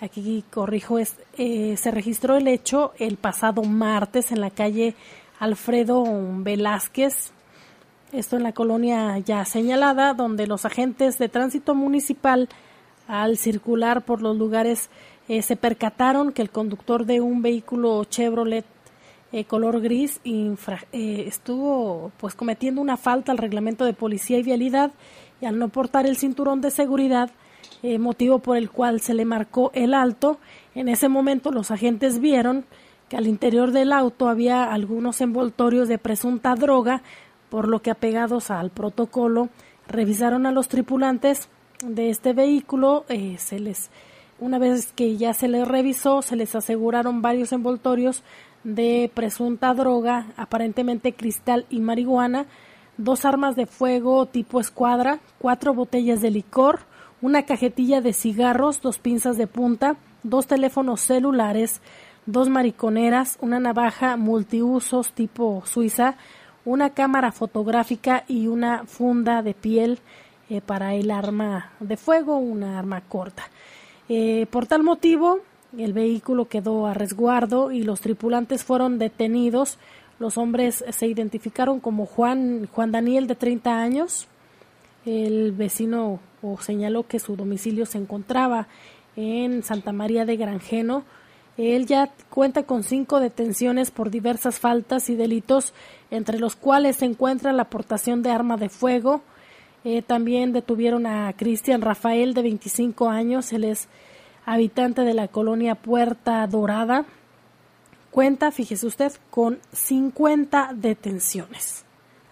Aquí corrijo, es, eh, se registró el hecho el pasado martes en la calle Alfredo Velázquez, esto en la colonia ya señalada, donde los agentes de tránsito municipal al circular por los lugares eh, se percataron que el conductor de un vehículo Chevrolet eh, color gris eh, estuvo pues cometiendo una falta al reglamento de policía y vialidad y al no portar el cinturón de seguridad motivo por el cual se le marcó el alto. En ese momento los agentes vieron que al interior del auto había algunos envoltorios de presunta droga por lo que apegados al protocolo revisaron a los tripulantes de este vehículo se les una vez que ya se les revisó, se les aseguraron varios envoltorios de presunta droga, aparentemente cristal y marihuana, dos armas de fuego tipo escuadra, cuatro botellas de licor, una cajetilla de cigarros, dos pinzas de punta, dos teléfonos celulares, dos mariconeras, una navaja multiusos tipo suiza, una cámara fotográfica y una funda de piel eh, para el arma de fuego, una arma corta. Eh, por tal motivo, el vehículo quedó a resguardo y los tripulantes fueron detenidos. Los hombres se identificaron como Juan, Juan Daniel de 30 años. El vecino o señaló que su domicilio se encontraba en Santa María de Granjeno. Él ya cuenta con cinco detenciones por diversas faltas y delitos, entre los cuales se encuentra la aportación de arma de fuego, eh, también detuvieron a Cristian Rafael, de 25 años. Él es habitante de la colonia Puerta Dorada. Cuenta, fíjese usted, con 50 detenciones.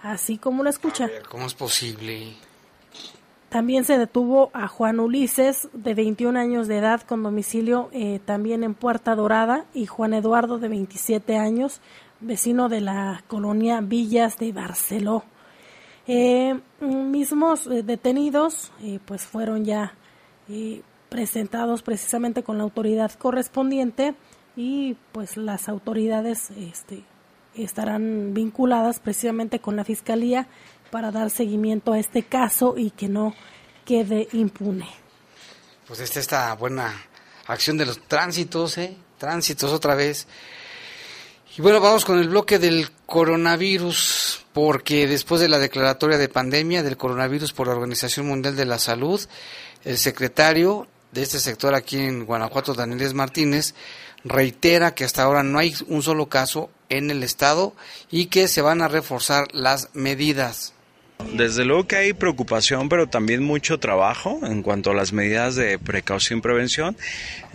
Así como lo escucha. ¿Cómo es posible? También se detuvo a Juan Ulises, de 21 años de edad, con domicilio eh, también en Puerta Dorada, y Juan Eduardo, de 27 años, vecino de la colonia Villas de Barceló. Eh, mismos eh, detenidos eh, pues fueron ya presentados precisamente con la autoridad correspondiente y pues las autoridades este, estarán vinculadas precisamente con la fiscalía para dar seguimiento a este caso y que no quede impune. Pues esta esta buena acción de los tránsitos, ¿eh? Tránsitos otra vez. Y bueno, vamos con el bloque del coronavirus, porque después de la declaratoria de pandemia del coronavirus por la Organización Mundial de la Salud, el secretario de este sector aquí en Guanajuato, Daniel Martínez, reitera que hasta ahora no hay un solo caso en el estado y que se van a reforzar las medidas. Desde luego que hay preocupación, pero también mucho trabajo en cuanto a las medidas de precaución y prevención.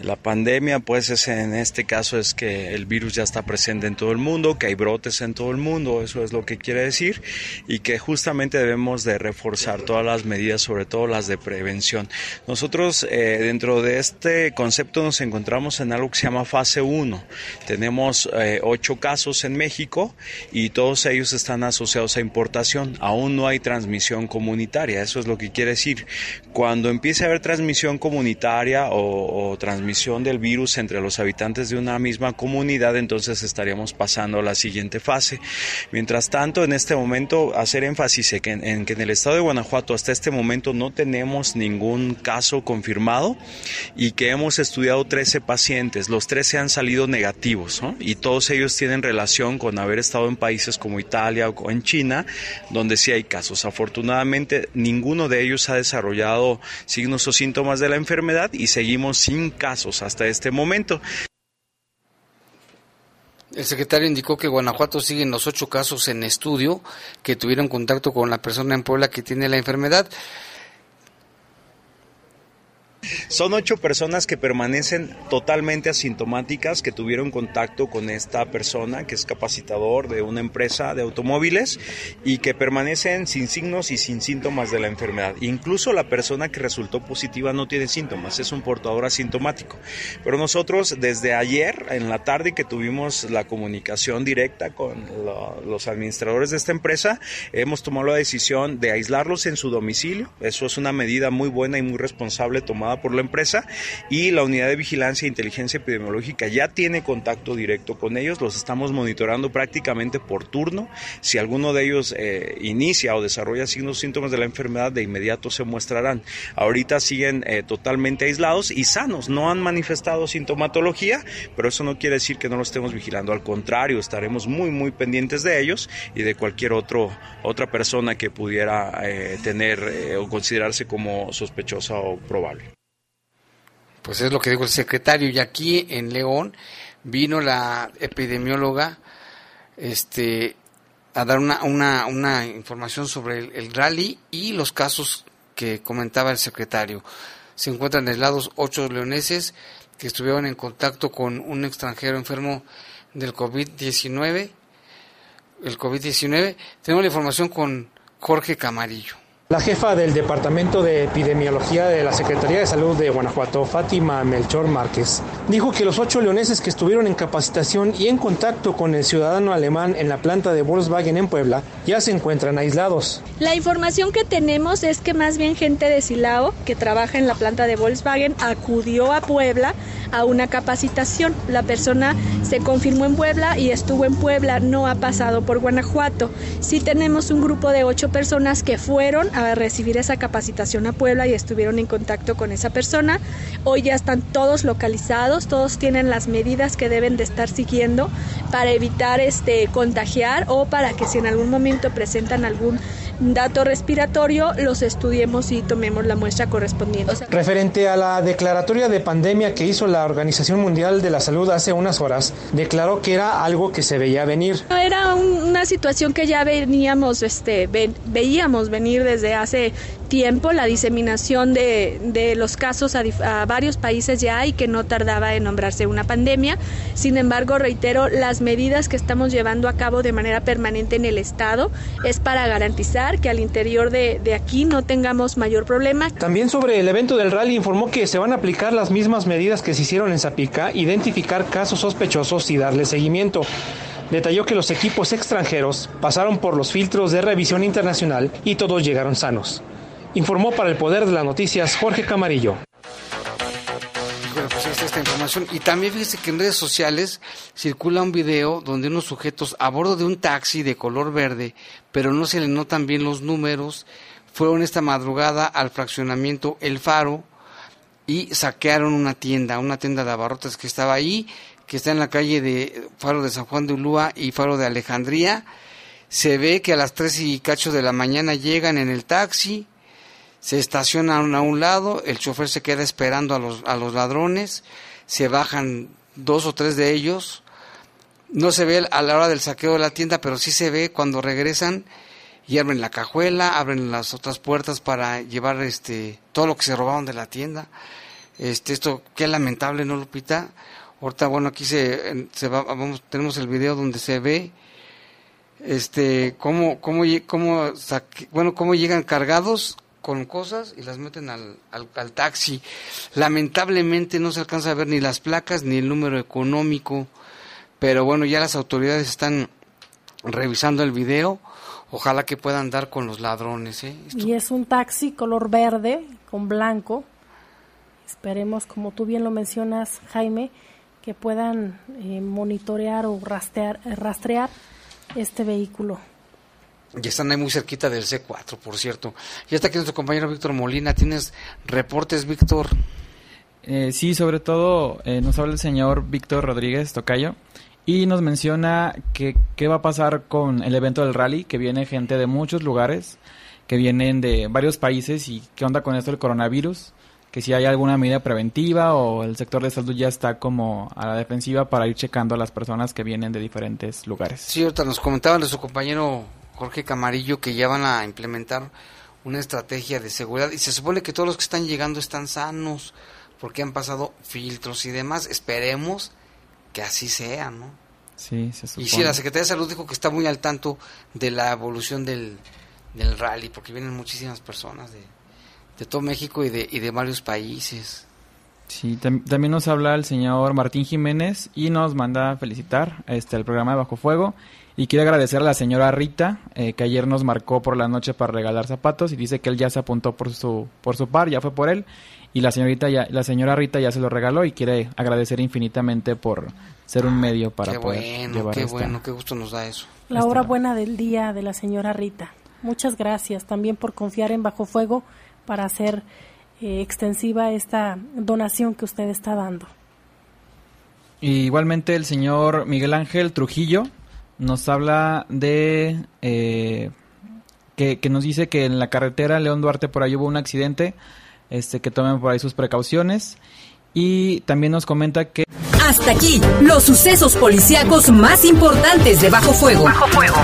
La pandemia, pues, es, en este caso es que el virus ya está presente en todo el mundo, que hay brotes en todo el mundo, eso es lo que quiere decir, y que justamente debemos de reforzar todas las medidas, sobre todo las de prevención. Nosotros, eh, dentro de este concepto, nos encontramos en algo que se llama fase 1. Tenemos eh, ocho casos en México y todos ellos están asociados a importación. Aún no hay transmisión comunitaria. Eso es lo que quiere decir. Cuando empiece a haber transmisión comunitaria o, transmisión del virus entre los habitantes de una misma comunidad, entonces estaríamos pasando a la siguiente fase. Mientras tanto, en este momento, hacer énfasis en que en, que en el estado de Guanajuato hasta este momento no tenemos ningún caso confirmado y que hemos estudiado 13 pacientes. Los 13 han salido negativos y todos ellos tienen relación con haber estado en países como Italia o en China, donde sí hay casos. Afortunadamente, ninguno de ellos ha desarrollado signos o síntomas de la enfermedad y seguimos sin casos hasta este momento. El secretario indicó que Guanajuato sigue en los ocho casos en estudio que tuvieron contacto con la persona en Puebla que tiene la enfermedad. Son ocho personas que permanecen totalmente asintomáticas, que tuvieron contacto con esta persona que es capacitador de una empresa de automóviles y que permanecen sin signos y sin síntomas de la enfermedad. Incluso la persona que resultó positiva no tiene síntomas, es un portador asintomático. Pero nosotros desde ayer en la tarde que tuvimos la comunicación directa con los administradores de esta empresa, hemos tomado la decisión de aislarlos en su domicilio. Eso es una medida muy buena y muy responsable tomada por la empresa y la unidad de vigilancia e inteligencia epidemiológica ya tiene contacto directo con ellos, los estamos monitorando prácticamente por turno. Si alguno de ellos eh, inicia o desarrolla signos síntomas de la enfermedad, de inmediato se muestrarán. Ahorita siguen eh, totalmente aislados y sanos, no han manifestado sintomatología, pero eso no quiere decir que no lo estemos vigilando, al contrario, estaremos muy, muy pendientes de ellos y de cualquier otro, otra persona que pudiera eh, tener o considerarse como sospechosa o probable. Pues es lo que dijo el secretario. Y aquí en León vino la epidemióloga este, a dar una, una, una información sobre el, rally y los casos que comentaba el secretario. Se encuentran aislados ocho leoneses que estuvieron en contacto con un extranjero enfermo del COVID-19. El COVID-19. Tenemos la información con Jorge Camarillo. La jefa del Departamento de Epidemiología de la Secretaría de Salud de Guanajuato, Fátima Melchor Márquez, dijo que los ocho leoneses que estuvieron en capacitación y en contacto con el ciudadano alemán en la planta de Volkswagen en Puebla ya se encuentran aislados. La información que tenemos es que más bien gente de Silao, que trabaja en la planta de Volkswagen, acudió a Puebla a una capacitación. La persona se confirmó en Puebla y estuvo en Puebla, no ha pasado por Guanajuato. Sí tenemos un grupo de ocho personas que fueron a recibir esa capacitación a Puebla y estuvieron en contacto con esa persona. Hoy ya están todos localizados, todos tienen las medidas que deben de estar siguiendo para evitar este contagiar o para que si en algún momento presentan algún dato respiratorio, los estudiemos y tomemos la muestra correspondiente. Referente a la declaratoria de pandemia que hizo la Organización Mundial de la Salud hace unas horas, declaró que era algo que se veía venir. Era una situación que ya veníamos, este, veíamos venir desde hace tiempo la diseminación de, de los casos a, varios países ya y que no tardaba en nombrarse una pandemia. Sin embargo, reitero, las medidas que estamos llevando a cabo de manera permanente en el Estado es para garantizar que al interior de, de aquí no tengamos mayor problema. También sobre el evento del rally informó que se van a aplicar las mismas medidas que se hicieron en Zapica, identificar casos sospechosos y darle seguimiento. detalló que los equipos extranjeros pasaron por los filtros de revisión internacional y todos llegaron sanos. Informó para el Poder de las Noticias Jorge Camarillo. Bueno, pues esta información. Y también fíjese que en redes sociales circula un video donde unos sujetos a bordo de un taxi de color verde, pero no se le notan bien los números, fueron esta madrugada al fraccionamiento El Faro y saquearon una tienda, una tienda de abarrotes que estaba ahí, que está en la calle de Faro de San Juan de Ulúa y Faro de Alejandría. Se ve que a las tres y cacho de la mañana llegan en el taxi, se estacionan a un lado, el chofer se queda esperando a los, a los ladrones, se bajan dos o tres de ellos, no se ve a la hora del saqueo de la tienda, pero sí se ve cuando regresan y abren la cajuela, abren las otras puertas para llevar este todo lo que se robaron de la tienda. Este esto qué lamentable, ¿no, Lupita? Ahorita bueno, aquí se, se va, vamos tenemos el video donde se ve este cómo cómo cómo bueno, cómo llegan cargados con cosas y las meten al, al, al, taxi. Lamentablemente no se alcanza a ver ni las placas ni el número económico, pero bueno, ya las autoridades están revisando el video Ojalá que puedan dar con los ladrones. ¿eh? Y es un taxi color verde con blanco. Esperemos, como tú bien lo mencionas, Jaime, que puedan eh, monitorear o rastrear, rastrear este vehículo. Y están ahí muy cerquita del C4, por cierto. Ya está aquí nuestro compañero Víctor Molina. ¿Tienes reportes, Víctor? Eh, sí, sobre todo eh, nos habla el señor Víctor Rodríguez Tocayo y nos menciona que qué va a pasar con el evento del rally, que viene gente de muchos lugares, que vienen de varios países y qué onda con esto del coronavirus, que si hay alguna medida preventiva o el sector de salud ya está como a la defensiva para ir checando a las personas que vienen de diferentes lugares. Sí, ahorita nos comentaba su compañero Jorge Camarillo que ya van a implementar una estrategia de seguridad y se supone que todos los que están llegando están sanos porque han pasado filtros y demás. Esperemos que así sea, ¿no? Sí, se supone. Y sí, la Secretaría de Salud dijo que está muy al tanto de la evolución del, del rally, porque vienen muchísimas personas de, de todo México y de, y de varios países. Sí, tam también nos habla el señor Martín Jiménez y nos manda felicitar este el programa de Bajo Fuego y quiere agradecer a la señora Rita eh, que ayer nos marcó por la noche para regalar zapatos y dice que él ya se apuntó por su por su par, ya fue por él y la señorita ya la señora Rita ya se lo regaló y quiere agradecer infinitamente por ser un medio para qué poder bueno, llevar qué esta- bueno, qué gusto nos da eso. La hora buena del día de la señora Rita. Muchas gracias también por confiar en Bajo Fuego para hacer eh, extensiva esta donación que usted está dando. Y igualmente el señor Miguel Ángel Trujillo nos habla de eh, que, que nos dice que en la carretera León Duarte por ahí hubo un accidente, este que tomen por ahí sus precauciones y también nos comenta que Hasta aquí, los sucesos policíacos más importantes de Bajo Fuego. Bajo Fuego.